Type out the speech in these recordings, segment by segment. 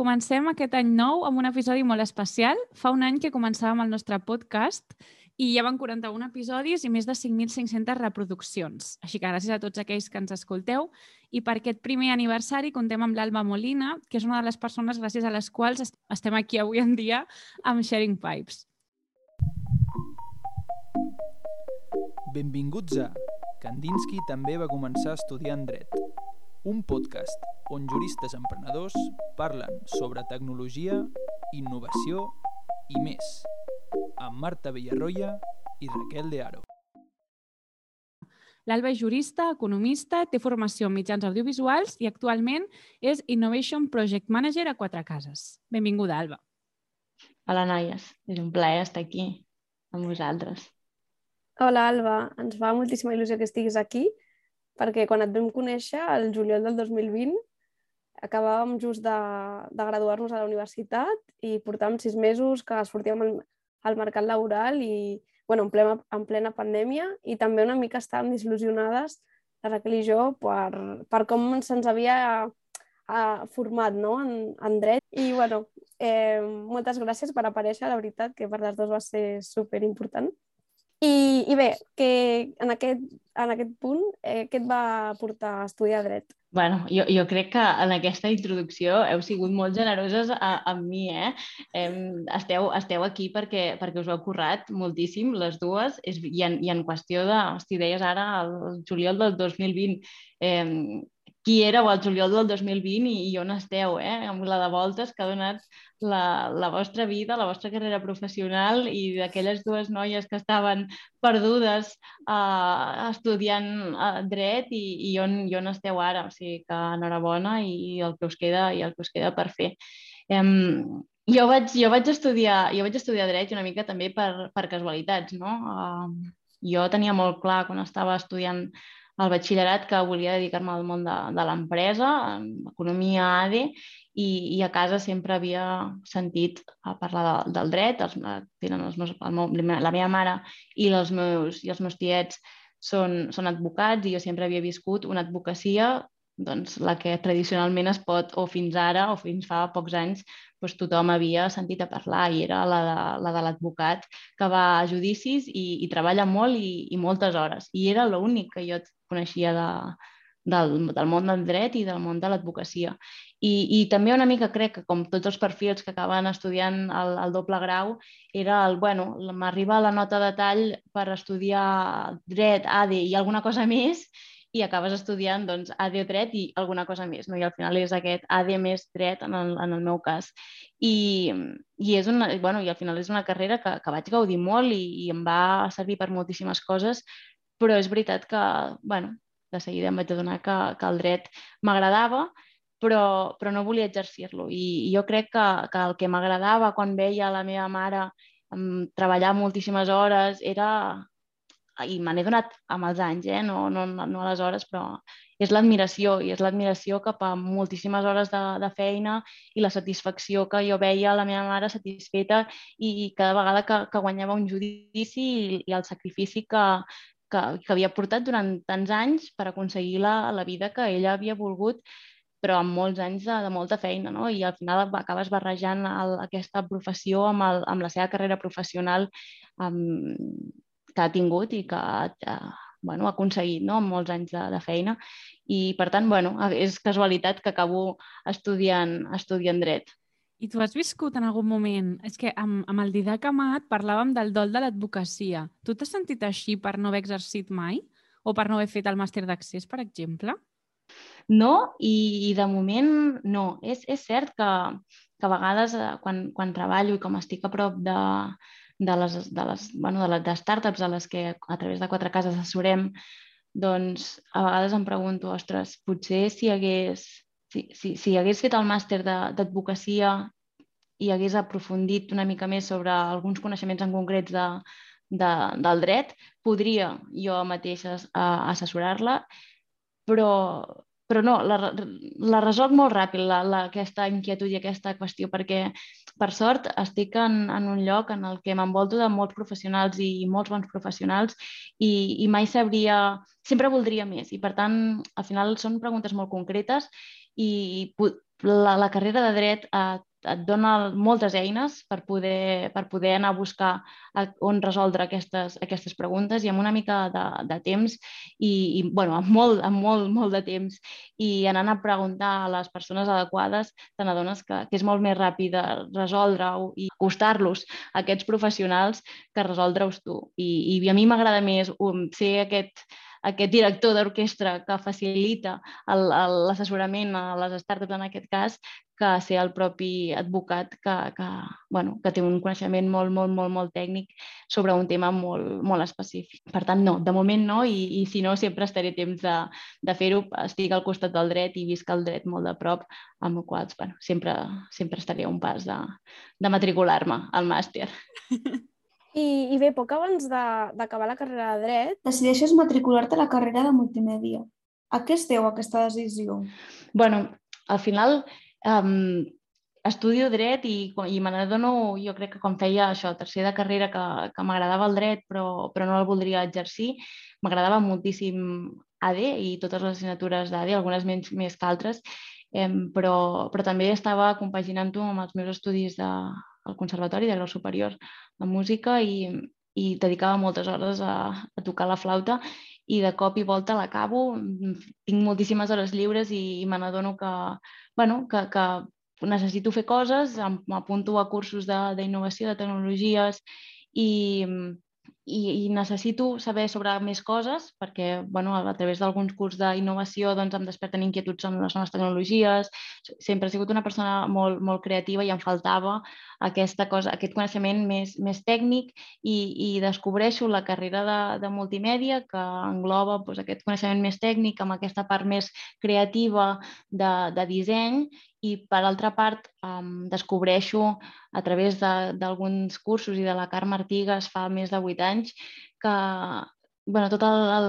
Comencem aquest any nou amb un episodi molt especial. Fa un any que començàvem el nostre podcast i ja van 41 episodis i més de 5.500 reproduccions. Així que gràcies a tots aquells que ens escolteu. I per aquest primer aniversari contem amb l'Alba Molina, que és una de les persones gràcies a les quals estem aquí avui en dia amb Sharing Pipes. Benvinguts a Kandinsky també va començar estudiant dret, un podcast on juristes emprenedors parlen sobre tecnologia, innovació i més, amb Marta Villarroya i Raquel de Aro. L'Alba és jurista, economista, té formació en mitjans audiovisuals i actualment és Innovation Project Manager a Quatre Cases. Benvinguda, Alba. Hola, noies. És un plaer estar aquí amb vosaltres. Hola, Alba. Ens fa moltíssima il·lusió que estiguis aquí perquè quan et vam conèixer, el juliol del 2020, acabàvem just de, de graduar-nos a la universitat i portàvem sis mesos que sortíem al, al mercat laboral i bueno, en, plena, en plena pandèmia i també una mica estàvem desil·lusionades, la Raquel i jo, per, per com se'ns havia uh, format no? en, en dret. I bueno, eh, moltes gràcies per aparèixer, la veritat, que per les dues va ser super important. I, I bé, que en aquest, en aquest punt, eh, què et va portar a estudiar dret? bueno, jo, jo crec que en aquesta introducció heu sigut molt generoses amb mi, eh? Em, esteu, esteu aquí perquè, perquè us ho heu currat moltíssim, les dues, és, i, en, i en qüestió de, hosti, deies ara el juliol del 2020, eh, qui éreu al juliol del 2020 i, i on esteu, eh? amb la de voltes que ha donat la, la vostra vida, la vostra carrera professional i d'aquelles dues noies que estaven perdudes uh, estudiant uh, dret i, i on, i on esteu ara. O sigui que enhorabona i, i el que us queda i el que us queda per fer. Um, jo vaig, jo vaig estudiar, jo vaig estudiar dret una mica també per, per casualitats, no? Uh, jo tenia molt clar quan estava estudiant al batxillerat que volia dedicar-me al món de, de l'empresa, economia ADE, i, i a casa sempre havia sentit a parlar de, del dret. Els, tenen els meus, el meu, la meva mare i els meus, i els meus tiets són, són advocats i jo sempre havia viscut una advocacia doncs, la que tradicionalment es pot, o fins ara, o fins fa pocs anys, doncs tothom havia sentit a parlar i era la de, la de l'advocat que va a judicis i, i treballa molt i, i moltes hores. I era l'únic que jo coneixia de, del, del món del dret i del món de l'advocacia. I, I també una mica crec que, com tots els perfils que acaben estudiant el, el doble grau, era el, bueno, m'arriba la nota de tall per estudiar dret, ADE i alguna cosa més, i acabes estudiant doncs, AD dret i alguna cosa més, no? i al final és aquest AD més dret en el, en el meu cas. I, i, és una, bueno, i al final és una carrera que, que vaig gaudir molt i, i em va servir per moltíssimes coses, però és veritat que, bueno, de seguida em vaig adonar que, que el dret m'agradava, però, però no volia exercir-lo. I, I jo crec que, que el que m'agradava quan veia la meva mare treballar moltíssimes hores era i me n'he donat amb els anys, eh? no, no, no aleshores, però és l'admiració, i és l'admiració cap a moltíssimes hores de, de feina i la satisfacció que jo veia a la meva mare satisfeta i, i cada vegada que, que guanyava un judici i, i el sacrifici que, que, que havia portat durant tants anys per aconseguir la, la vida que ella havia volgut però amb molts anys de, de molta feina, no? I al final acabes barrejant el, aquesta professió amb, el, amb la seva carrera professional amb, que ha tingut i que ha, bueno, ha aconseguit no? amb molts anys de, de feina. I, per tant, bueno, és casualitat que acabo estudiant, estudiant dret. I tu has viscut en algun moment... És que amb, amb el Didac Amat parlàvem del dol de l'advocacia. Tu t'has sentit així per no haver exercit mai? O per no haver fet el màster d'accés, per exemple? No, i, i de moment no. És, és cert que, que a vegades eh, quan, quan treballo i com estic a prop de, de les, de les, bueno, de les de startups a les que a través de quatre cases assessorem, doncs a vegades em pregunto, ostres, potser si hagués, si, si, si hagués fet el màster d'advocacia i hagués aprofundit una mica més sobre alguns coneixements en concrets de, de, del dret, podria jo mateixa assessorar-la, però, però no, la, la resolc molt ràpid, la, la, aquesta inquietud i aquesta qüestió, perquè per sort estic en, en un lloc en el que m'envolto de molts professionals i, i molts bons professionals i, i mai sabria, sempre voldria més i per tant al final són preguntes molt concretes i la, la carrera de dret eh, et dona moltes eines per poder, per poder anar a buscar on resoldre aquestes, aquestes preguntes i amb una mica de, de temps i, i bueno, amb, molt, amb molt, molt de temps i anant a preguntar a les persones adequades te n'adones que, que és molt més ràpid resoldre-ho i acostar-los a aquests professionals que resoldre-us tu. I, I a mi m'agrada més um, ser aquest, aquest director d'orquestra que facilita l'assessorament a les startups en aquest cas, que ser el propi advocat que, que, bueno, que té un coneixement molt, molt, molt, molt tècnic sobre un tema molt, molt específic. Per tant, no, de moment no, i, i si no, sempre estaré temps de, de fer-ho. Estic al costat del dret i visc el dret molt de prop, amb el qual bueno, sempre, sempre estaré un pas de, de matricular-me al màster. I, I bé, poc abans d'acabar la carrera de dret... Decideixes matricular-te a la carrera de multimèdia. A què es deu aquesta decisió? bueno, al final um, estudio dret i, i me n'adono, jo crec que quan feia això, tercer de carrera, que, que m'agradava el dret però, però no el voldria exercir, m'agradava moltíssim AD i totes les assignatures d'AD, algunes menys més que altres, eh, però, però també estava compaginant-ho amb els meus estudis de, al Conservatori de Grau Superior de Música i, i dedicava moltes hores a, a tocar la flauta i de cop i volta l'acabo, tinc moltíssimes hores lliures i, i me n'adono que, bueno, que, que necessito fer coses, m'apunto a cursos d'innovació, de, de tecnologies i, i, i necessito saber sobre més coses perquè bueno, a través d'alguns curs d'innovació doncs, em desperten inquietuds amb les noves tecnologies. Sempre he sigut una persona molt, molt creativa i em faltava aquesta cosa, aquest coneixement més, més tècnic i, i descobreixo la carrera de, de multimèdia que engloba doncs, aquest coneixement més tècnic amb aquesta part més creativa de, de disseny i per altra part um, descobreixo a través d'alguns cursos i de la Carme Artigas fa més de 8 anys que bueno, tot el, el,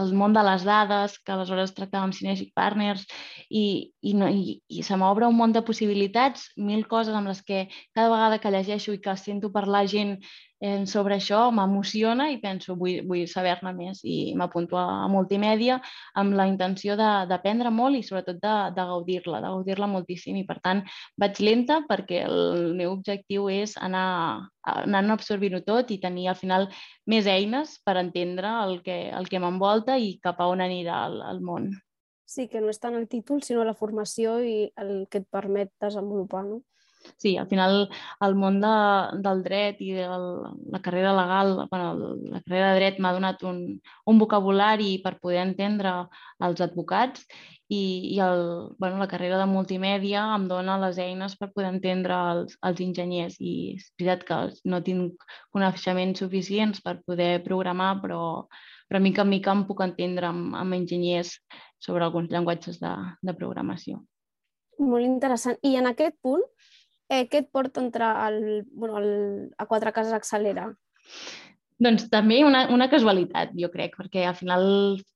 el món de les dades, que aleshores tractàvem Synergic Partners, i, i, no, i, i se m'obre un món de possibilitats, mil coses amb les que cada vegada que llegeixo i que sento parlar gent eh, sobre això m'emociona i penso vull, vull saber-ne més i m'apunto a, multimèdia amb la intenció d'aprendre molt i sobretot de, de gaudir-la, de gaudir-la moltíssim i per tant vaig lenta perquè el meu objectiu és anar anant absorbint-ho tot i tenir al final més eines per entendre el que, el que m'envolta i cap a on anirà el, el món. Sí, que no és tant el títol, sinó la formació i el que et permet desenvolupar, no? Sí, al final el món de, del dret i de la carrera legal, bueno, la carrera de dret m'ha donat un, un vocabulari per poder entendre els advocats i, i el, bueno, la carrera de multimèdia em dona les eines per poder entendre els, els enginyers i és veritat que no tinc coneixements suficients per poder programar, però, però mica en mica em puc entendre amb, amb enginyers sobre alguns llenguatges de, de programació. Molt interessant. I en aquest punt, eh, què et porta a entrar al, bueno, al, a Quatre Cases Accelera? Doncs també una, una casualitat, jo crec, perquè al final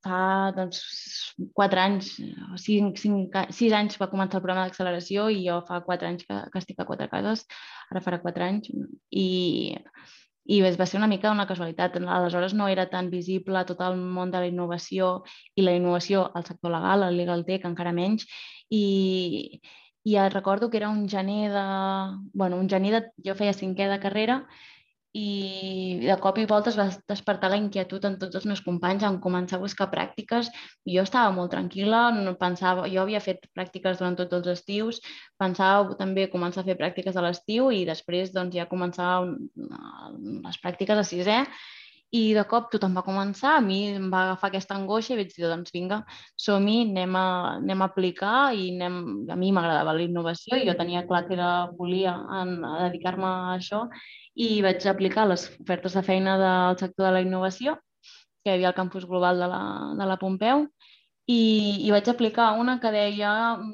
fa doncs, quatre anys, o cinc, cinc, sis anys va començar el programa d'acceleració i jo fa quatre anys que, que estic a Quatre Cases, ara farà quatre anys, i, i va ser una mica una casualitat. Aleshores no era tan visible tot el món de la innovació i la innovació al sector legal, al legal tech encara menys, i, i ja recordo que era un gener de... bueno, un gener de... Jo feia cinquè de carrera i de cop i volta es va despertar la inquietud en tots els meus companys en començar a buscar pràctiques. Jo estava molt tranquil·la, no pensava, jo havia fet pràctiques durant tots els estius, pensava també començar a fer pràctiques a l'estiu i després doncs, ja començar les pràctiques a sisè i de cop tothom va començar, a mi em va agafar aquesta angoixa i vaig dir, doncs vinga, som-hi, anem, a, anem a aplicar i anem... a mi m'agradava la innovació i jo tenia clar que era, volia dedicar-me a això i vaig aplicar les ofertes de feina del sector de la innovació que hi havia al campus global de la, de la Pompeu i, i vaig aplicar una que deia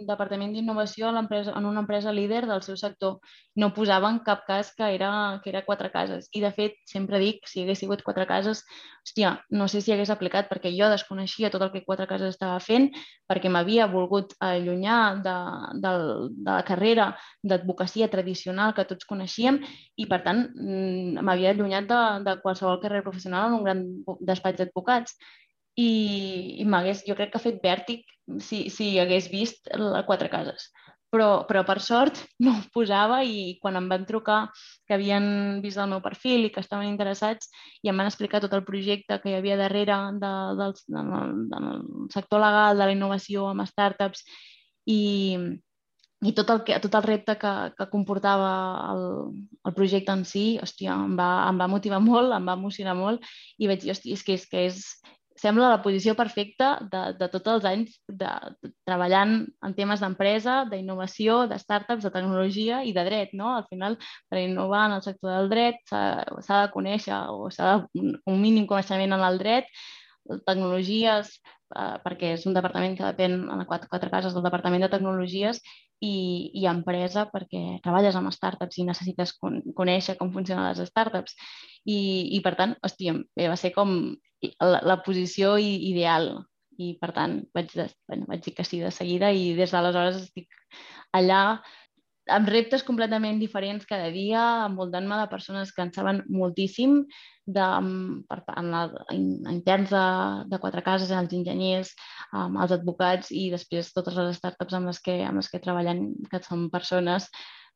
Departament d'Innovació en una empresa líder del seu sector. No posava en cap cas que era, que era quatre cases. I, de fet, sempre dic, si hagués sigut quatre cases, hòstia, no sé si hagués aplicat perquè jo desconeixia tot el que quatre cases estava fent, perquè m'havia volgut allunyar de, de, de la carrera d'advocacia tradicional que tots coneixíem i, per tant, mm, m'havia allunyat de, de qualsevol carrera professional en un gran despatx d'advocats i, i m'hagués, jo crec que ha fet vèrtic si, si hagués vist les quatre cases. Però, però per sort no ho posava i quan em van trucar que havien vist el meu perfil i que estaven interessats i em van explicar tot el projecte que hi havia darrere de, del, del, del sector legal, de la innovació amb startups i, i tot el, que, tot el repte que, que comportava el, el projecte en si, hòstia, em va, em va motivar molt, em va emocionar molt i vaig dir, hòstia, és que és, que és, sembla la posició perfecta de, de tots els anys de, de treballant en temes d'empresa, d'innovació, de startups, de tecnologia i de dret, no? Al final, per innovar en el sector del dret s'ha de conèixer o s'ha de un mínim coneixement en el dret, tecnologies, eh, perquè és un departament que depèn en quatre, quatre cases del Departament de Tecnologies i, i empresa perquè treballes amb startups i necessites con conèixer com funcionen les startups. I, i per tant, hòstia, va ser com la, la posició ideal i per tant vaig, de, bueno, vaig dir que sí de seguida i des d'aleshores estic allà amb reptes completament diferents cada dia, envoltant-me de persones que en saben moltíssim, de, per, en la, in, interns de, de quatre cases, els enginyers, um, els advocats i després totes les startups amb les que, amb les que treballem, que són persones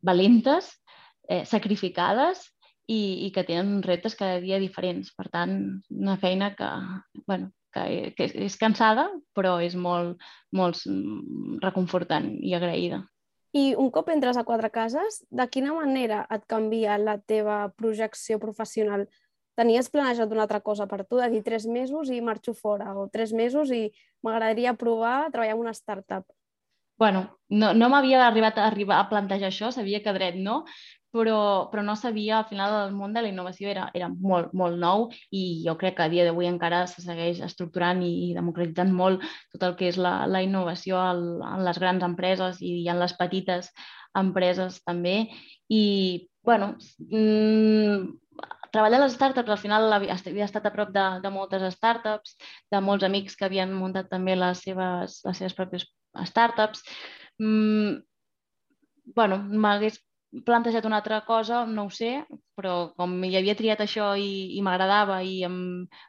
valentes, eh, sacrificades i, i que tenen reptes cada dia diferents. Per tant, una feina que, bueno, que, que és cansada, però és molt, molt reconfortant i agraïda. I un cop entres a Quatre Cases, de quina manera et canvia la teva projecció professional? Tenies planejat una altra cosa per tu, de dir tres mesos i marxo fora, o tres mesos i m'agradaria provar treballar en una startup? bueno, no, no m'havia arribat a arribar a plantejar això, sabia que dret no, però, però no sabia, al final el món de la innovació era, era molt, molt nou i jo crec que a dia d'avui encara se segueix estructurant i, i democratitzant molt tot el que és la, la innovació al, en les grans empreses i, en les petites empreses també. I, bueno, mmm, treballar a les startups, al final havia estat a prop de, de moltes startups, de molts amics que havien muntat també les seves, les seves pròpies startups. Mm, bueno, m'hagués plantejat una altra cosa, no ho sé, però com hi havia triat això i, i m'agradava i em,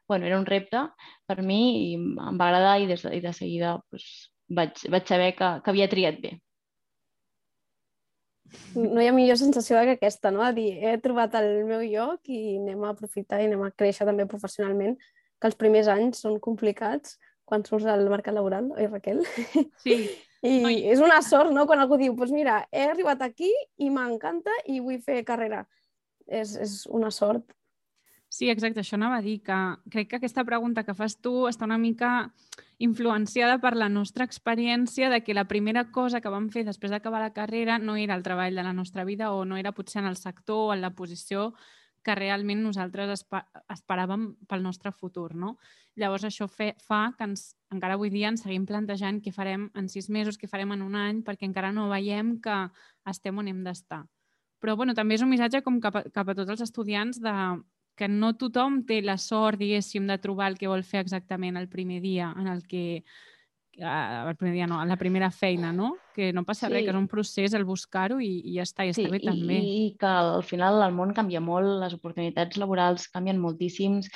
bueno, era un repte per mi i em va agradar i, des de, i de seguida pues, vaig, vaig saber que, que havia triat bé. No hi ha millor sensació que aquesta, no? A dir, he trobat el meu lloc i anem a aprofitar i anem a créixer també professionalment, que els primers anys són complicats quan surts al mercat laboral, oi Raquel? Sí, i Oi. és una sort, no?, quan algú diu, doncs pues mira, he arribat aquí i m'encanta i vull fer carrera. És, és una sort. Sí, exacte, això anava a dir, que crec que aquesta pregunta que fas tu està una mica influenciada per la nostra experiència de que la primera cosa que vam fer després d'acabar la carrera no era el treball de la nostra vida o no era potser en el sector o en la posició que realment nosaltres esperàvem pel nostre futur. No? Llavors això fe, fa que ens, encara avui dia ens seguim plantejant què farem en sis mesos, què farem en un any, perquè encara no veiem que estem on hem d'estar. Però bueno, també és un missatge com cap a, cap a tots els estudiants de que no tothom té la sort, diguéssim, de trobar el que vol fer exactament el primer dia en el que el primer dia no, a la primera feina, no? Que no passa sí. res, que és un procés el buscar-ho i, i ja està, i sí, està bé i, també. I que al final el món canvia molt, les oportunitats laborals canvien moltíssims.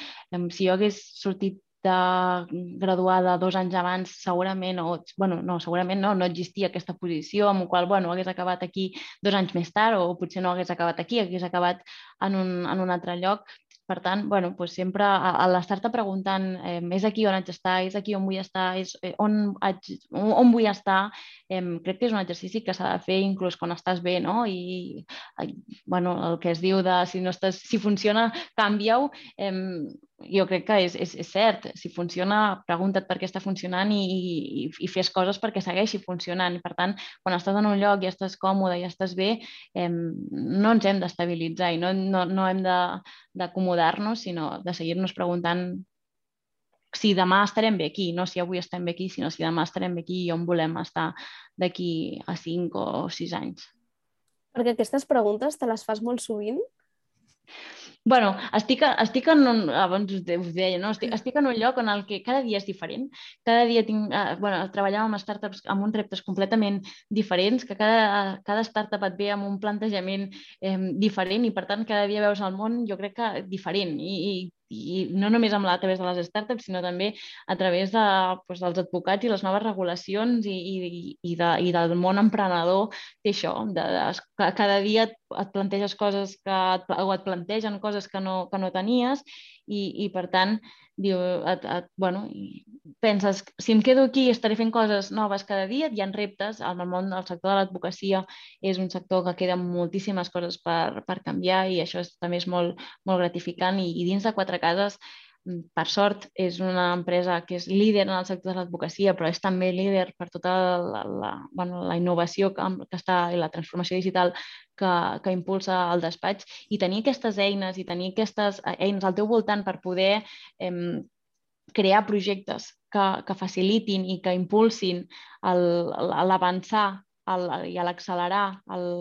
Si jo hagués sortit de graduada dos anys abans, segurament, o, bueno, no, segurament no, no existia aquesta posició, amb la qual, bueno, hagués acabat aquí dos anys més tard, o potser no hagués acabat aquí, hagués acabat en un, en un altre lloc. Per tant, bueno, pues sempre a, a l'estar-te preguntant eh, és aquí on haig d'estar, és aquí on vull estar, és eh, on, haig, on, on vull estar, eh, crec que és un exercici que s'ha de fer inclús quan estàs bé, no? I, eh, bueno, el que es diu de si, no estàs, si funciona, canvia-ho, eh, jo crec que és, és, és cert. Si funciona, pregunta't per què està funcionant i, i, i fes coses perquè segueixi funcionant. Per tant, quan estàs en un lloc i estàs còmode i estàs bé, eh, no ens hem d'estabilitzar i no, no, no hem d'acomodar-nos, sinó de seguir-nos preguntant si demà estarem bé aquí, no si avui estem bé aquí, sinó si demà estarem bé aquí i on volem estar d'aquí a 5 o 6 anys. Perquè aquestes preguntes te les fas molt sovint? Bueno, estic, estic en un, abans us, us deia, no? estic, estic en un lloc en el que cada dia és diferent, cada dia tinc, eh, bueno, treballem amb startups amb uns reptes completament diferents, que cada, cada startup et ve amb un plantejament eh, diferent i per tant cada dia veus el món jo crec que diferent i, i i no només amb la, a través de les startups, sinó també a través de, doncs, dels advocats i les noves regulacions i, i, i, de, i del món emprenedor té això, de, de, cada dia et planteges coses que et, o et plantegen coses que no, que no tenies i, i per tant diu, et, et, bueno, penses, si em quedo aquí estaré fent coses noves cada dia, hi ha reptes, el món, el sector de l'advocacia és un sector que queda moltíssimes coses per, per canviar i això és, també és molt, molt gratificant. I, i dins de Quatre Cases per sort, és una empresa que és líder en el sector de l'advocacia, però és també líder per tota la, la, bueno, la innovació que, que està i la transformació digital que, que impulsa el despatx. I tenir aquestes eines i tenir aquestes eines al teu voltant per poder eh, crear projectes que, que facilitin i que impulsin l'avançar i l'accelerar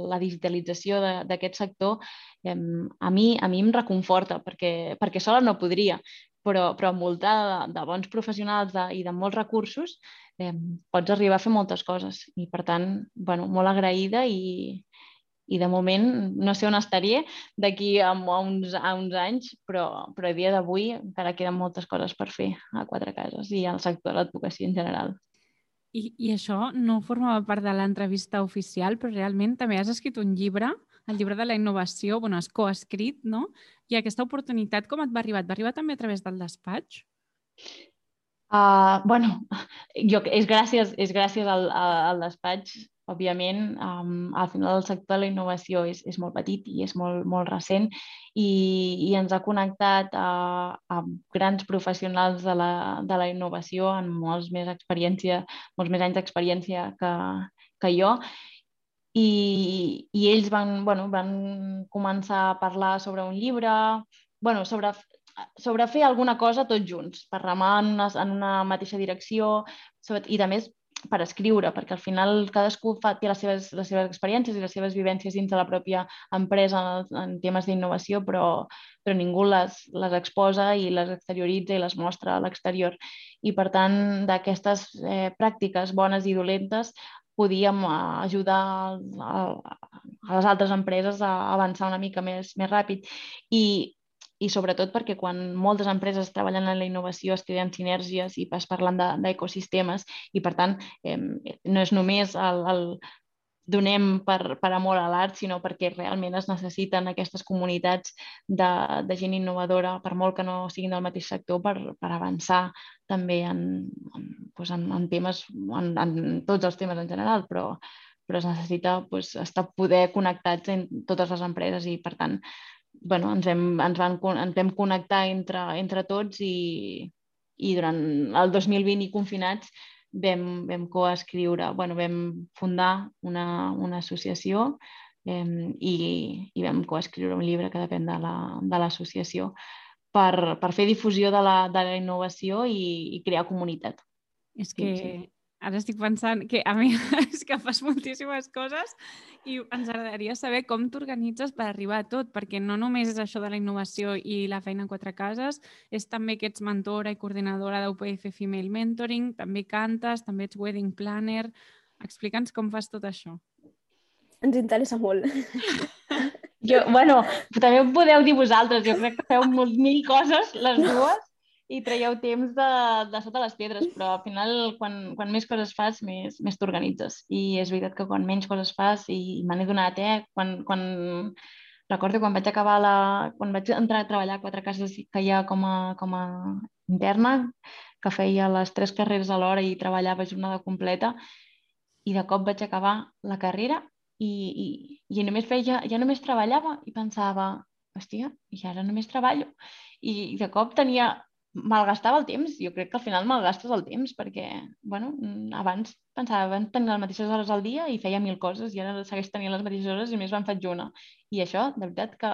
la digitalització d'aquest sector, eh, a, mi, a mi em reconforta, perquè, perquè sola no podria, però, però envoltada de, de bons professionals de, i de molts recursos, eh, pots arribar a fer moltes coses. I, per tant, bueno, molt agraïda i, i de moment no sé on estaria d'aquí a, a, uns, a uns anys, però, però a dia d'avui encara queden moltes coses per fer a Quatre Cases i al sector de l'advocacia en general. I, I això no formava part de l'entrevista oficial, però realment també has escrit un llibre, el llibre de la innovació, bueno, has coescrit, no? I aquesta oportunitat com et va arribar? Et va arribar també a través del despatx? Uh, bueno, jo, és gràcies, és gràcies al, al despatx òbviament, um, al final el sector de la innovació és, és molt petit i és molt, molt recent i, i ens ha connectat a, a grans professionals de la, de la innovació amb molts més experiència, molts més anys d'experiència que, que jo i, i ells van, bueno, van començar a parlar sobre un llibre, bueno, sobre, sobre fer alguna cosa tots junts, per remar en una, en una mateixa direcció sobre, i, més, per escriure, perquè al final cadascú fa, té les seves, les seves experiències i les seves vivències dins de la pròpia empresa en, en temes d'innovació, però, però ningú les, les exposa i les exterioritza i les mostra a l'exterior. I per tant, d'aquestes eh, pràctiques bones i dolentes podíem eh, ajudar a, a les altres empreses a avançar una mica més, més ràpid. I i sobretot perquè quan moltes empreses treballen en la innovació es creen sinergies i es parlen d'ecosistemes de, i per tant eh, no és només el, el donem per, per amor a l'art, sinó perquè realment es necessiten aquestes comunitats de, de gent innovadora, per molt que no siguin del mateix sector, per, per avançar també en, en, doncs en, en temes, en, en tots els temes en general, però, però es necessita doncs, estar poder connectats en totes les empreses i, per tant, bueno, ens, hem, ens, van, ens vam connectar entre, entre tots i, i durant el 2020 i confinats vam, vam coescriure, bueno, vam fundar una, una associació eh, i, i vam coescriure un llibre que depèn de l'associació la, de per, per fer difusió de la, de la innovació i, i crear comunitat. És que sí, sí. Ara estic pensant que a mi és que fas moltíssimes coses i ens agradaria saber com t'organitzes per arribar a tot, perquè no només és això de la innovació i la feina en quatre cases, és també que ets mentora i coordinadora d'UPF Female Mentoring, també cantes, també ets wedding planner... Explica'ns com fas tot això. Ens interessa molt. Jo, bueno, també ho podeu dir vosaltres, jo crec que feu mil coses, les dues, i traieu temps de, de sota les pedres, però al final quan, quan més coses fas, més, més t'organitzes. I és veritat que quan menys coses fas, i, i me n'he donat, eh? Quan, quan, recordo quan vaig acabar la... quan vaig entrar a treballar a quatre cases que hi ha com a, com a interna, que feia les tres carreres alhora i treballava jornada completa, i de cop vaig acabar la carrera i, i, i només feia, ja només treballava i pensava, hòstia, i ara només treballo. I de cop tenia malgastava el temps. Jo crec que al final malgastes el temps perquè, bueno, abans pensava, abans tenia les mateixes hores al dia i feia mil coses i ara segueix tenint les mateixes hores i més me'n faig una. I això, de veritat, que,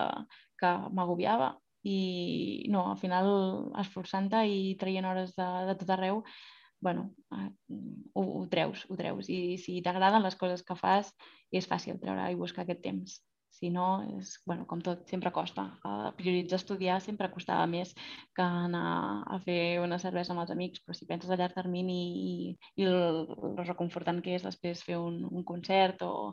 que m'agobiava. I no, al final, esforçant-te i traient hores de, de tot arreu, bueno, eh, ho, ho treus, ho treus. I si t'agraden les coses que fas, és fàcil treure i buscar aquest temps. Si no, és, bueno, com tot, sempre costa. Uh, prioritzar estudiar sempre costava més que anar a fer una cervesa amb els amics, però si penses a llarg termini i, i el, el reconfortant que és després fer un, un concert o,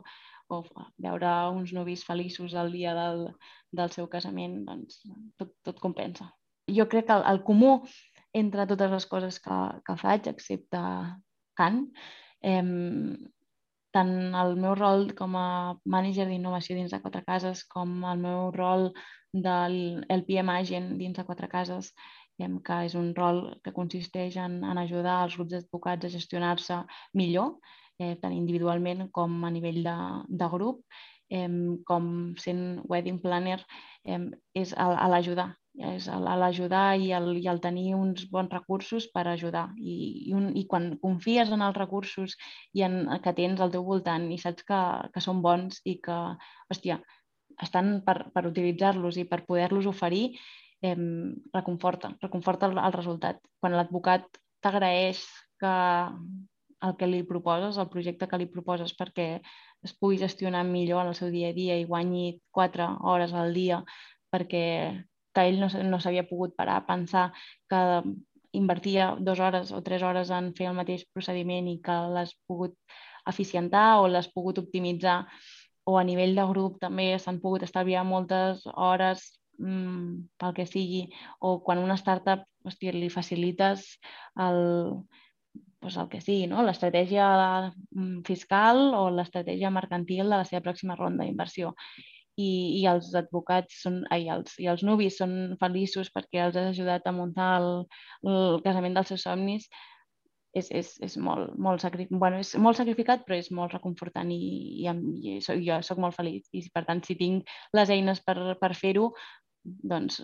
o veure uns novis feliços el dia del, del seu casament, doncs tot, tot compensa. jo crec que el, el comú entre totes les coses que, que faig, excepte Can, eh, tant el meu rol com a mànager d'innovació dins de Quatre Cases com el meu rol del LPM Agent dins de Quatre Cases, que és un rol que consisteix en, en ajudar els grups d'advocats a gestionar-se millor, eh, tant individualment com a nivell de, de grup, eh, com sent wedding planner, eh, és a, a l'ajudar és l'ajudar i, el, i el tenir uns bons recursos per ajudar. I, i, un, i quan confies en els recursos i en, que tens al teu voltant i saps que, que són bons i que, hòstia, estan per, per utilitzar-los i per poder-los oferir, eh, reconforta, reconforta el, el resultat. Quan l'advocat t'agraeix que el que li proposes, el projecte que li proposes perquè es pugui gestionar millor en el seu dia a dia i guanyi quatre hores al dia perquè que ell no, no s'havia pogut parar a pensar que invertia dues hores o tres hores en fer el mateix procediment i que l'has pogut eficientar o l'has pogut optimitzar. O a nivell de grup també s'han pogut estalviar moltes hores mmm, pel que sigui. O quan una startup hòstia, li facilites el, pues el que sigui, no? l'estratègia mm, fiscal o l'estratègia mercantil de la seva pròxima ronda d'inversió i, i els advocats són, ai, els, i els nuvis són feliços perquè els has ajudat a muntar el, el casament dels seus somnis, és, és, és molt, molt, sacri... bueno, és molt sacrificat, però és molt reconfortant i, i, i soc, jo sóc molt feliç. I per tant, si tinc les eines per, per fer-ho, doncs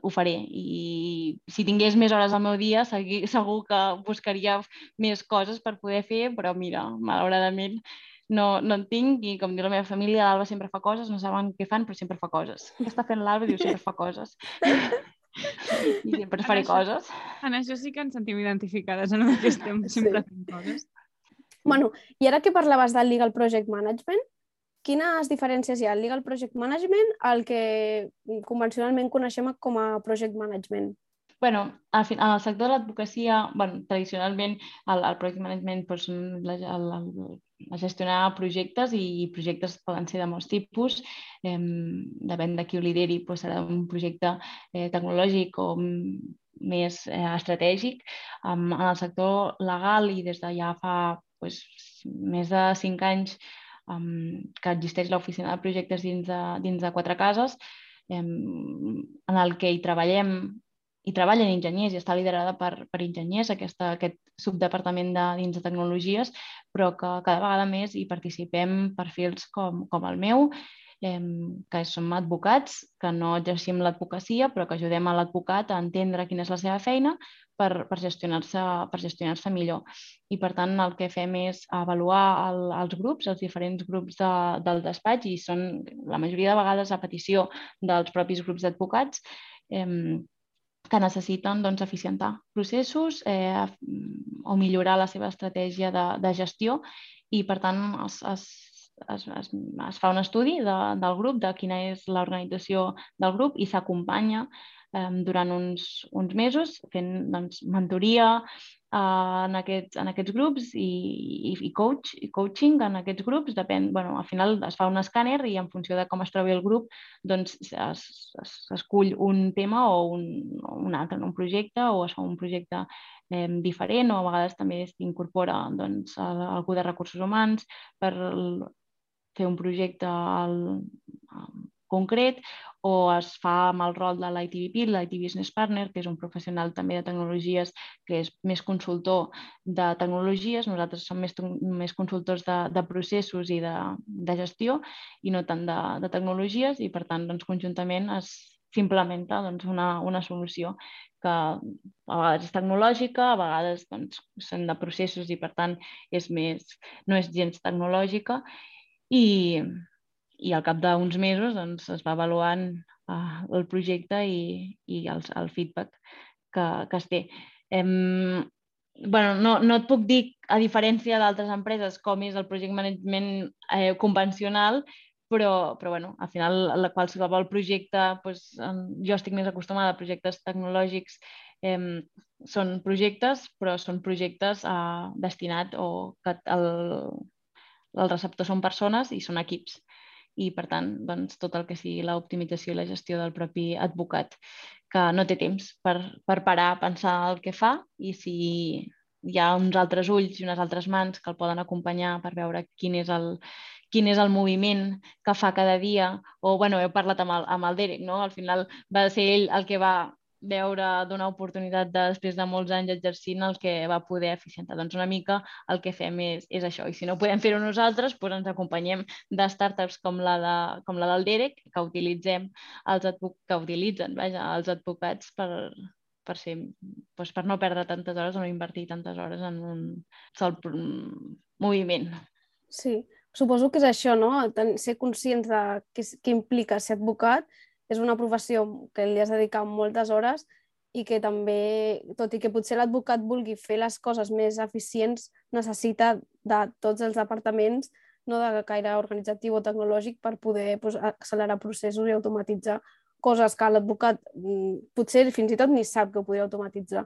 ho faré. I si tingués més hores al meu dia, segur que buscaria més coses per poder fer, però mira, malauradament no, no en tinc i com diu la meva família, l'Alba sempre fa coses, no saben què fan, però sempre fa coses. Què està fent l'Alba? Diu, sempre fa coses. I sempre faré això, coses. En això sí que ens sentim identificades, en el que estem sempre sí. fent coses. Bueno, i ara que parlaves del Legal Project Management, quines diferències hi ha al Legal Project Management al que convencionalment coneixem com a Project Management? Bueno, al, en el sector de l'advocacia, bueno, tradicionalment el, el project management doncs, la, el, el, a gestionar projectes i projectes poden ser de molts tipus. Eh, depèn de qui ho lideri, doncs serà un projecte eh, tecnològic o més eh, estratègic. Um, en el sector legal i des de ja fa doncs, més de cinc anys um, que existeix l'oficina de projectes dins de, dins de quatre cases, en el que hi treballem i treballen enginyers i està liderada per, per enginyers, aquesta, aquest subdepartament de, dins de tecnologies, però que cada vegada més hi participem perfils com, com el meu, eh, que som advocats, que no exercim l'advocacia, però que ajudem a l'advocat a entendre quina és la seva feina per, per gestionar-se per gestionar millor. I, per tant, el que fem és avaluar el, els grups, els diferents grups de, del despatx, i són la majoria de vegades a petició dels propis grups d'advocats, eh, que necessiten doncs, eficientar processos eh, o millorar la seva estratègia de, de gestió. I, per tant, es, es, es, es, es fa un estudi de, del grup, de quina és l'organització del grup i s'acompanya eh, durant uns, uns mesos fent doncs, mentoria, uh, en, aquests, en aquests grups i, i, i, coach, i coaching en aquests grups. Depèn, bueno, al final es fa un escàner i en funció de com es trobi el grup doncs es, es, escull un tema o un, un altre, un projecte o es fa un projecte eh, diferent o a vegades també s'incorpora doncs, algú de recursos humans per fer un projecte al, concret o es fa amb el rol de l'ITBP, l'IT Business Partner, que és un professional també de tecnologies que és més consultor de tecnologies. Nosaltres som més, més consultors de, de processos i de, de gestió i no tant de, de tecnologies i, per tant, doncs, conjuntament es s'implementa doncs, una, una solució que a vegades és tecnològica, a vegades doncs, són de processos i, per tant, és més, no és gens tecnològica i, i al cap d'uns mesos doncs, es va avaluant uh, el projecte i, i el, el feedback que, que es té. Em, bueno, no, no et puc dir, a diferència d'altres empreses, com és el project management eh, convencional, però, però bueno, al final la qualsevol projecte, doncs, jo estic més acostumada a projectes tecnològics, eh, són projectes, però són projectes eh, destinats o que el, el receptor són persones i són equips i, per tant, doncs, tot el que sigui l'optimització i la gestió del propi advocat, que no té temps per, per parar a pensar el que fa i si hi ha uns altres ulls i unes altres mans que el poden acompanyar per veure quin és el, quin és el moviment que fa cada dia, o bueno, he parlat amb el, amb el Derek, no? al final va ser ell el que va veure donar oportunitat de, després de molts anys exercint el que va poder eficientar. Doncs una mica el que fem és, és això. I si no podem fer-ho nosaltres, doncs ens acompanyem de startups com la, de, com la del Derek, que utilitzem els que utilitzen vaja, els advocats per, per, ser, doncs per no perdre tantes hores o no invertir tantes hores en un sol moviment. Sí, suposo que és això, no? Ser conscients de què, què implica ser advocat és una professió que li has dedicat moltes hores i que també, tot i que potser l'advocat vulgui fer les coses més eficients, necessita de tots els departaments, no de caire organitzatiu o tecnològic, per poder pues, accelerar processos i automatitzar coses que l'advocat mm, potser fins i tot ni sap que ho podria automatitzar,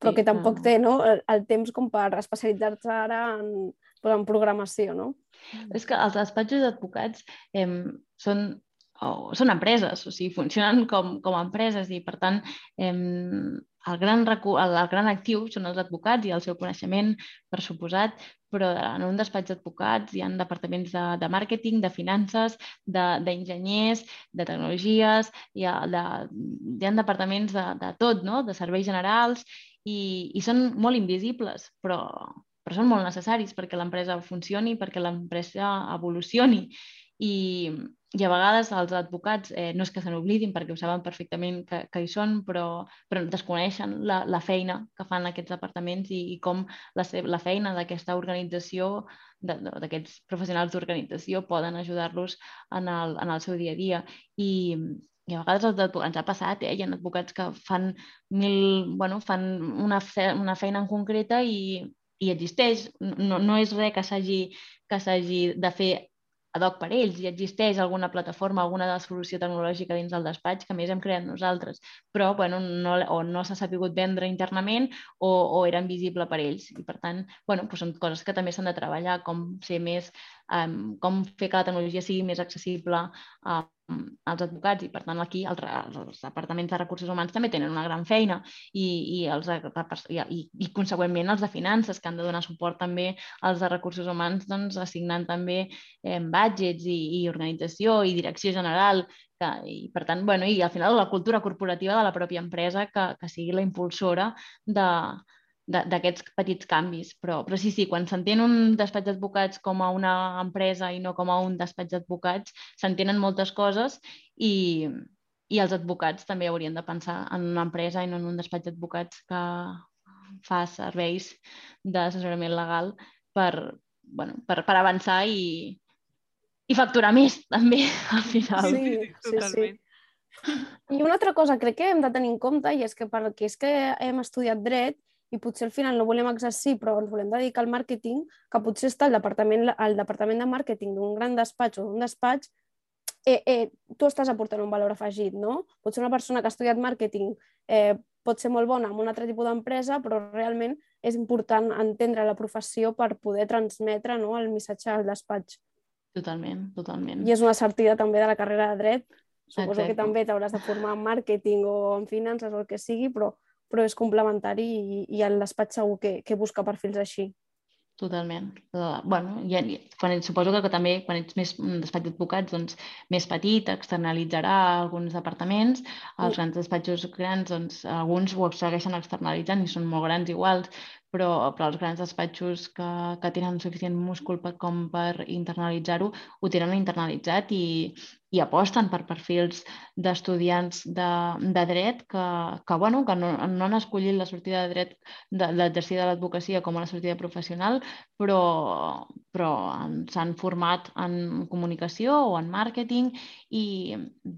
però sí, que tampoc té no, el, el temps com per especialitzar-se ara en, pues, en programació. No? És que els despatxos d'advocats eh, són o són empreses, o sigui, funcionen com, com a empreses i, per tant, eh, el, gran el, el gran actiu són els advocats i el seu coneixement, per suposat, però en un despatx d'advocats hi ha departaments de, de màrqueting, de finances, d'enginyers, de, de tecnologies, hi ha, de, hi ha departaments de, de tot, no? de serveis generals, i, i són molt invisibles, però, però són molt necessaris perquè l'empresa funcioni, perquè l'empresa evolucioni. I, i a vegades els advocats eh, no és que se n'oblidin perquè ho saben perfectament que, que hi són, però, però desconeixen la, la feina que fan aquests departaments i, i com la, la feina d'aquesta organització, d'aquests professionals d'organització poden ajudar-los en, el, en el seu dia a dia. I, i a vegades els ens ha passat, eh? hi ha advocats que fan, mil, bueno, fan una, fe, una feina en concreta i, i existeix. No, no és res que s'hagi de fer ad hoc per ells i existeix alguna plataforma, alguna solució tecnològica dins del despatx que més hem creat nosaltres, però bueno, no, o no s'ha sapigut vendre internament o, o era invisible per ells. I per tant, bueno, doncs són coses que també s'han de treballar, com ser més, um, com fer que la tecnologia sigui més accessible a, als advocats i, per tant, aquí els, els departaments de recursos humans també tenen una gran feina i, i, els, i, i, i consegüentment els de finances que han de donar suport també als de recursos humans doncs, assignant també eh, budgets i, i organització i direcció general que, i per tant, bueno, i al final la cultura corporativa de la pròpia empresa que, que sigui la impulsora de, d'aquests petits canvis. Però, però sí, sí, quan s'entén un despatx d'advocats com a una empresa i no com a un despatx d'advocats, s'entenen moltes coses i, i els advocats també haurien de pensar en una empresa i no en un despatx d'advocats que fa serveis d'assessorament legal per, bueno, per, per avançar i, i facturar més, també, al final. Sí, sí, sí. I una altra cosa crec que hem de tenir en compte i és que per és que hem estudiat dret i potser al final no volem exercir però ens volem dedicar al màrqueting, que potser està al departament, al departament de màrqueting d'un gran despatx o d'un despatx, eh, eh, tu estàs aportant un valor afegit, no? Potser una persona que ha estudiat màrqueting eh, pot ser molt bona en un altre tipus d'empresa, però realment és important entendre la professió per poder transmetre no, el missatge al despatx. Totalment, totalment. I és una sortida també de la carrera de dret. Suposo Exacte. que també t'hauràs de formar en màrqueting o en finances o el que sigui, però però és complementari i, i el despatx segur que, que busca perfils així. Totalment. Uh, bueno, ja, quan, suposo que, que també quan ets més un despatx d'advocats, doncs, més petit, externalitzarà alguns departaments. Els grans despatxos grans, doncs, alguns ho segueixen externalitzant i són molt grans iguals, però, però els grans despatxos que, que tenen suficient múscul per, com per internalitzar-ho, ho tenen internalitzat i, i aposten per perfils d'estudiants de, de dret que, que, bueno, que no, no han escollit la sortida de dret de, l'exercici de l'advocacia com a la sortida professional, però, però s'han format en comunicació o en màrqueting i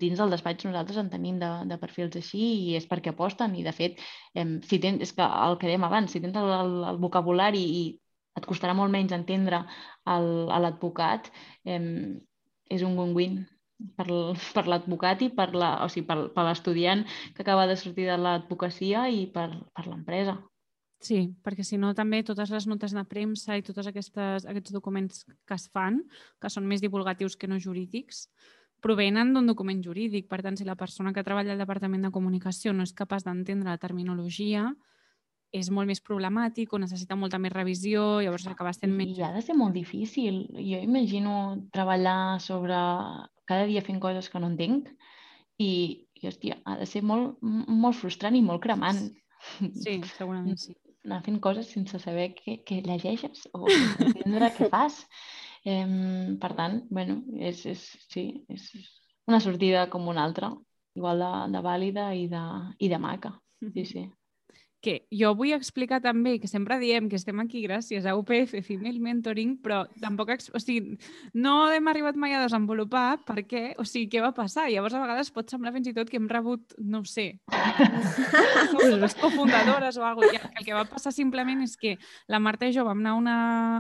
dins del despatx nosaltres en tenim de, de perfils així i és perquè aposten i de fet eh, si tens, és que el que dèiem abans, si tens el, el, el vocabulari i et costarà molt menys entendre l'advocat, eh, és un win-win per, per l'advocat i per la, o sigui, per, per l'estudiant que acaba de sortir de l'advocacia i per, per l'empresa. Sí, perquè si no també totes les notes de premsa i tots aquestes, aquests documents que es fan, que són més divulgatius que no jurídics, provenen d'un document jurídic. Per tant, si la persona que treballa al Departament de Comunicació no és capaç d'entendre la terminologia, és molt més problemàtic o necessita molta més revisió, llavors acaba sent menys... I ha de ser molt difícil. Jo imagino treballar sobre cada dia fent coses que no entenc i, i hòstia, ha de ser molt, molt frustrant i molt cremant. Sí, segurament sí. Anar fent coses sense saber què, què llegeixes o entendre què fas. Eh, per tant, bueno, és, és, sí, és una sortida com una altra, igual de, de vàlida i de, i de maca. Sí, sí que jo vull explicar també que sempre diem que estem aquí gràcies a UPF Female Mentoring, però tampoc, o sigui, no hem arribat mai a desenvolupar per què, o sigui, què va passar. Llavors, a vegades pot semblar fins i tot que hem rebut, no ho sé, les cofundadores o alguna cosa. El que va passar simplement és que la Marta i jo vam anar a una,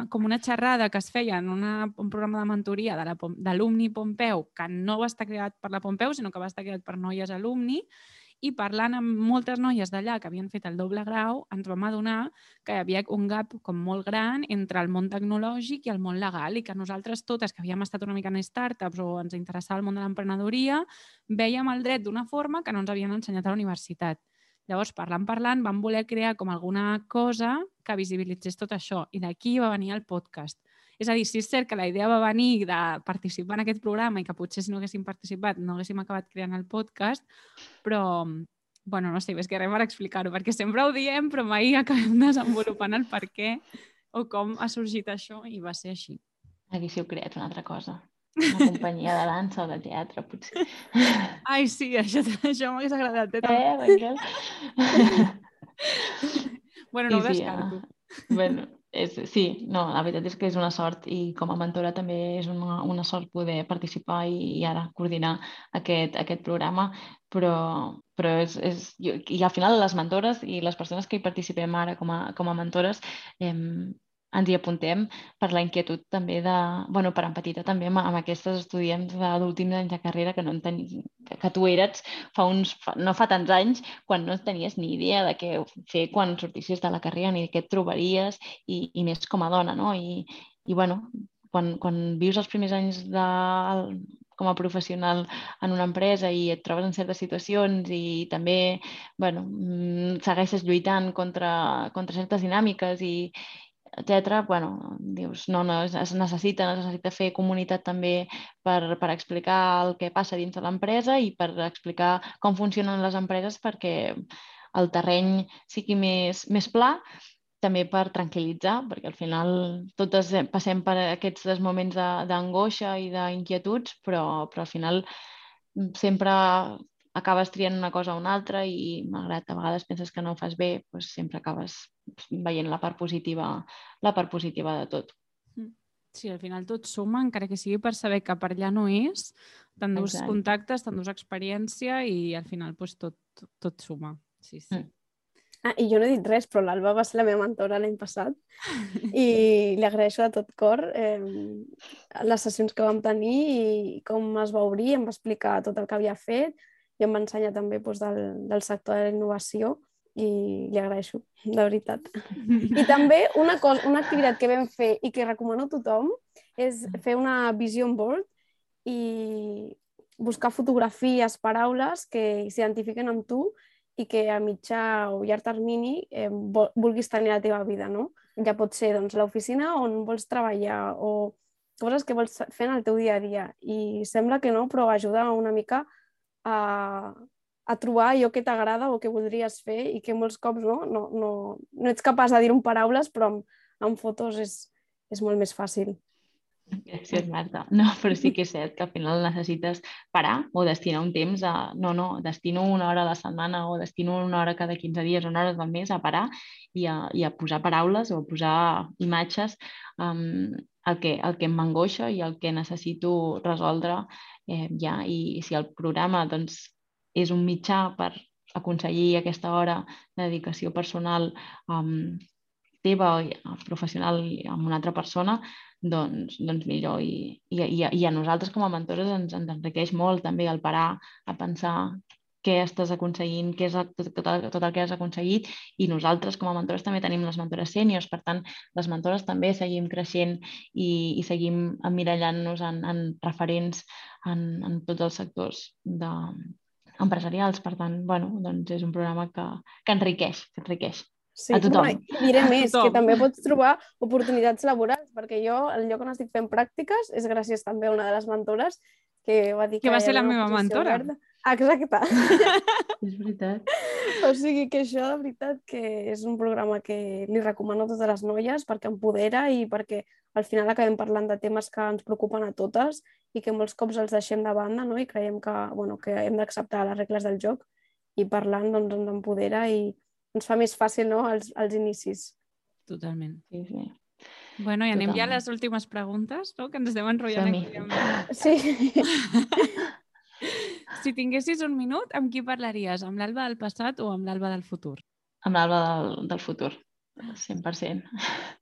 com una xerrada que es feia en una, un programa de mentoria de l'alumni Pompeu, que no va estar creat per la Pompeu, sinó que va estar creat per noies alumni, i parlant amb moltes noies d'allà que havien fet el doble grau, ens vam adonar que hi havia un gap com molt gran entre el món tecnològic i el món legal i que nosaltres totes, que havíem estat una mica en startups o ens interessava el món de l'emprenedoria, veiem el dret d'una forma que no ens havien ensenyat a la universitat. Llavors, parlant, parlant, vam voler crear com alguna cosa que visibilitzés tot això i d'aquí va venir el podcast. És a dir, si és cert que la idea va venir de participar en aquest programa i que potser si no haguéssim participat no haguéssim acabat creant el podcast, però, bueno, no sé, ves que res per explicar-ho, perquè sempre ho diem, però mai acabem desenvolupant el per què o com ha sorgit això i va ser així. Haguéssiu creat una altra cosa. Una companyia de dansa o de teatre, potser. Ai, sí, això, això m'hagués agradat. Eh, eh Raquel? bueno, no ho descarto. Uh, bueno, és, sí, no, la veritat és que és una sort i com a mentora també és una, una sort poder participar i, i ara coordinar aquest, aquest programa, però, però és, és, jo, i al final les mentores i les persones que hi participem ara com a, com a mentores eh, ens hi apuntem per la inquietud també de, bueno, per empatia també amb, amb aquestes estudiants d'últim any de carrera que no en teni, que, tu eres fa uns, no fa tants anys, quan no tenies ni idea de què fer quan sortissis de la carrera ni què et trobaries i, i més com a dona, no? I, i bueno, quan, quan vius els primers anys de, com a professional en una empresa i et trobes en certes situacions i també bueno, mm, segueixes lluitant contra, contra certes dinàmiques i, etc. bueno, dius, no, no, es necessita, es necessita fer comunitat també per, per explicar el que passa dins de l'empresa i per explicar com funcionen les empreses perquè el terreny sigui més, més pla, també per tranquil·litzar, perquè al final totes passem per aquests moments d'angoixa i d'inquietuds, però, però al final sempre acabes triant una cosa o una altra i malgrat a vegades penses que no ho fas bé, doncs sempre acabes veient la part positiva, la part positiva de tot. Mm. Sí, al final tot suma, encara que sigui per saber que per allà no és, t'endús contactes, t'endús experiència i al final doncs, tot, tot, tot suma. Sí, sí. Mm. Ah, I jo no he dit res, però l'Alba va ser la meva mentora l'any passat i li agraeixo de tot cor eh, les sessions que vam tenir i com es va obrir, em va explicar tot el que havia fet, i em va ensenyar també doncs, del, del sector de la innovació i li agraeixo, de veritat. I també una, cosa, una activitat que vam fer i que recomano a tothom és fer una vision board i buscar fotografies, paraules que s'identifiquen amb tu i que a mitjà o llarg termini eh, vulguis tenir la teva vida, no? Ja pot ser doncs, l'oficina on vols treballar o coses que vols fer en el teu dia a dia. I sembla que no, però ajuda una mica a, a trobar allò que t'agrada o que voldries fer i que molts cops no, no, no, no ets capaç de dir-ho en paraules, però amb, amb fotos és, és molt més fàcil. Gràcies, Marta. No, però sí que és cert que al final necessites parar o destinar un temps a... No, no, destino una hora a la setmana o destino una hora cada 15 dies, una hora del mes a parar i a, i a posar paraules o a posar imatges um, el que, el que m'angoixa i el que necessito resoldre eh, ja, i si el programa doncs, és un mitjà per aconseguir aquesta hora de dedicació personal um, teva professional amb una altra persona, doncs, doncs millor. I, i, i, I a nosaltres com a mentores ens, ens enriqueix molt també el parar a pensar què estàs aconseguint, què és el, tot, tot, el, tot el que has aconseguit i nosaltres com a mentores també tenim les mentores sèniors, per tant, les mentores també seguim creixent i, i seguim emmirallant-nos en, en referents en, en tots els sectors de, empresarials. Per tant, bueno, doncs és un programa que, que enriqueix, que enriqueix. Sí, A tothom. I diré més, tothom. que també pots trobar oportunitats laborals, perquè jo, el lloc on estic fent pràctiques, és gràcies també a una de les mentores que va dir Que va hi ser la meva mentora. oberta. Exacte. És veritat. o sigui que això, de veritat, que és un programa que li recomano a totes les noies perquè empodera i perquè al final acabem parlant de temes que ens preocupen a totes i que molts cops els deixem de banda no? i creiem que, bueno, que hem d'acceptar les regles del joc i parlant doncs, ens empodera i ens fa més fàcil no? els, els inicis. Totalment. Sí, sí. Bueno, i anem ja a Totalment. les últimes preguntes, no? que ens estem enrotllant aquí. Amb... Sí. Si tinguessis un minut, amb qui parlaries? Amb l'Alba del passat o amb l'Alba del futur? amb l'alba del, del futur, 100%.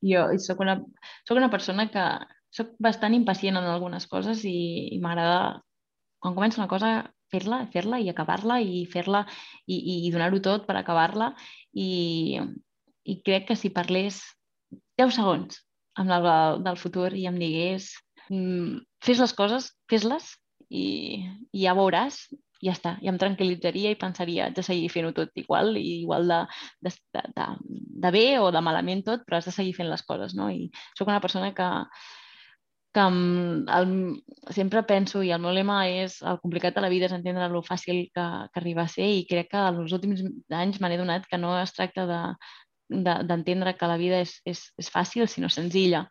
Jo soc una, soc una persona que soc bastant impacient en algunes coses i, i m'agrada, quan començo una cosa, fer-la, fer-la i acabar-la i fer-la i, i, i donar-ho tot per acabar-la i, i crec que si parlés 10 segons amb l'Alba del futur i em digués mm, fes les coses, fes-les i, i ja veuràs i ja està, i em tranquil·litzaria i pensaria haig de seguir fent-ho tot igual i igual de, de, de, de bé o de malament tot, però has de seguir fent les coses, no? I sóc una persona que, que el, sempre penso, i el meu lema és el complicat de la vida és entendre lo fàcil que, que arriba a ser i crec que els últims anys me n'he donat que no es tracta de de- d'entendre que la vida és, és, és fàcil, sinó senzilla.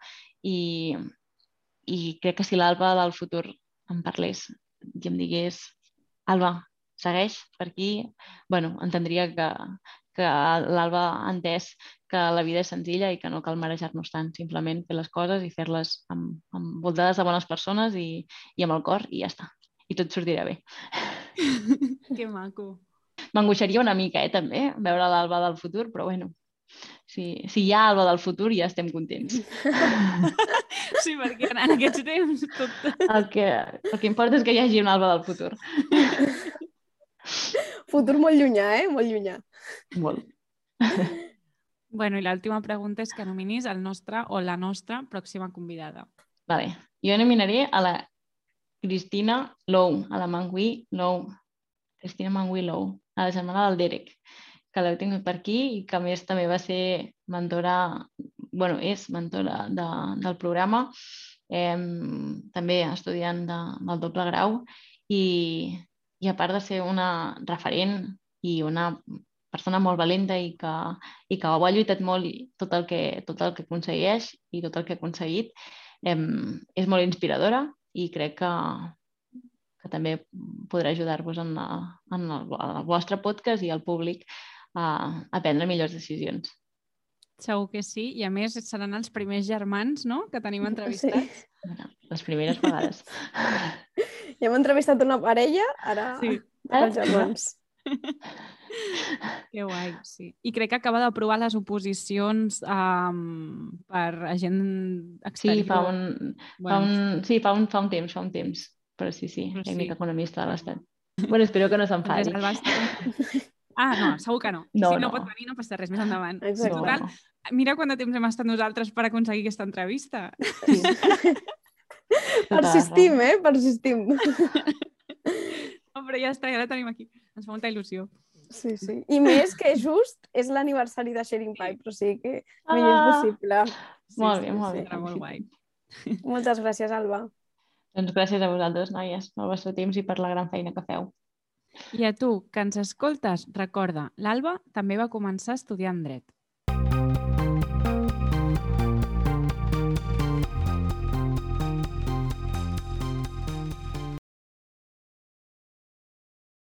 I, i crec que si l'Alba del futur em parlés i em digués Alba, segueix per aquí, bueno, entendria que, que l'Alba ha entès que la vida és senzilla i que no cal marejar-nos tant, simplement fer les coses i fer-les amb, amb voltades de bones persones i, i amb el cor i ja està. I tot sortirà bé. Que maco. M'angoixaria una mica, eh, també, veure l'Alba del futur, però bueno, si, si hi ha Alba del futur ja estem contents. Sí, perquè en aquests temps tot... El que, el que importa és que hi hagi un Alba del futur. Futur molt llunyà, eh? Molt llunyà. Molt. Bueno, i l'última pregunta és que nominis el nostre o la nostra pròxima convidada. Vale. Jo nominaré a la Cristina Lou, a la Mangui Lou. Cristina Mangui Lou, a la germana del Derek, que l'heu tingut per aquí i que a més també va ser mentora, bueno, és mentora de, del programa, eh, també estudiant de, del doble grau i, i a part de ser una referent i una persona molt valenta i que, i que ho ha lluitat molt i tot el que, tot el que aconsegueix i tot el que ha aconseguit, eh, és molt inspiradora i crec que, que també podrà ajudar-vos en, la, en el, el vostre podcast i al públic a, a prendre millors decisions. Segur que sí, i a més seran els primers germans no? que tenim entrevistats. Bueno, les primeres vegades. Ja hem entrevistat una parella, ara Sí. els germans. Que guai, sí. I crec que acaba d'aprovar les oposicions um, per a gent Sí, exterior. fa un, fa un, sí, fa un, fa un temps, fa un temps. Però sí, sí, Però sí. tècnic economista de l'Estat. Bueno, espero que no s'enfadi. Ah, no, segur que no. No, si no, no. pot venir, no passa res, més endavant. Exacte. Total. Mira quant de temps hem estat nosaltres per aconseguir aquesta entrevista. Sí. Persistim, eh? Persistim. Però ja està, ja la tenim aquí. Ens fa molta il·lusió. Sí, sí. I més que just és l'aniversari de Sharing Pipe, o sigui que millor Ah. impossible. Sí, Molt sí, bé, molt sí, bé. Serà molt guai. Moltes gràcies, Alba. Doncs gràcies a vosaltres, noies, pel vostre temps i per la gran feina que feu. I a tu, que ens escoltes, recorda, l'Alba també va començar estudiant dret.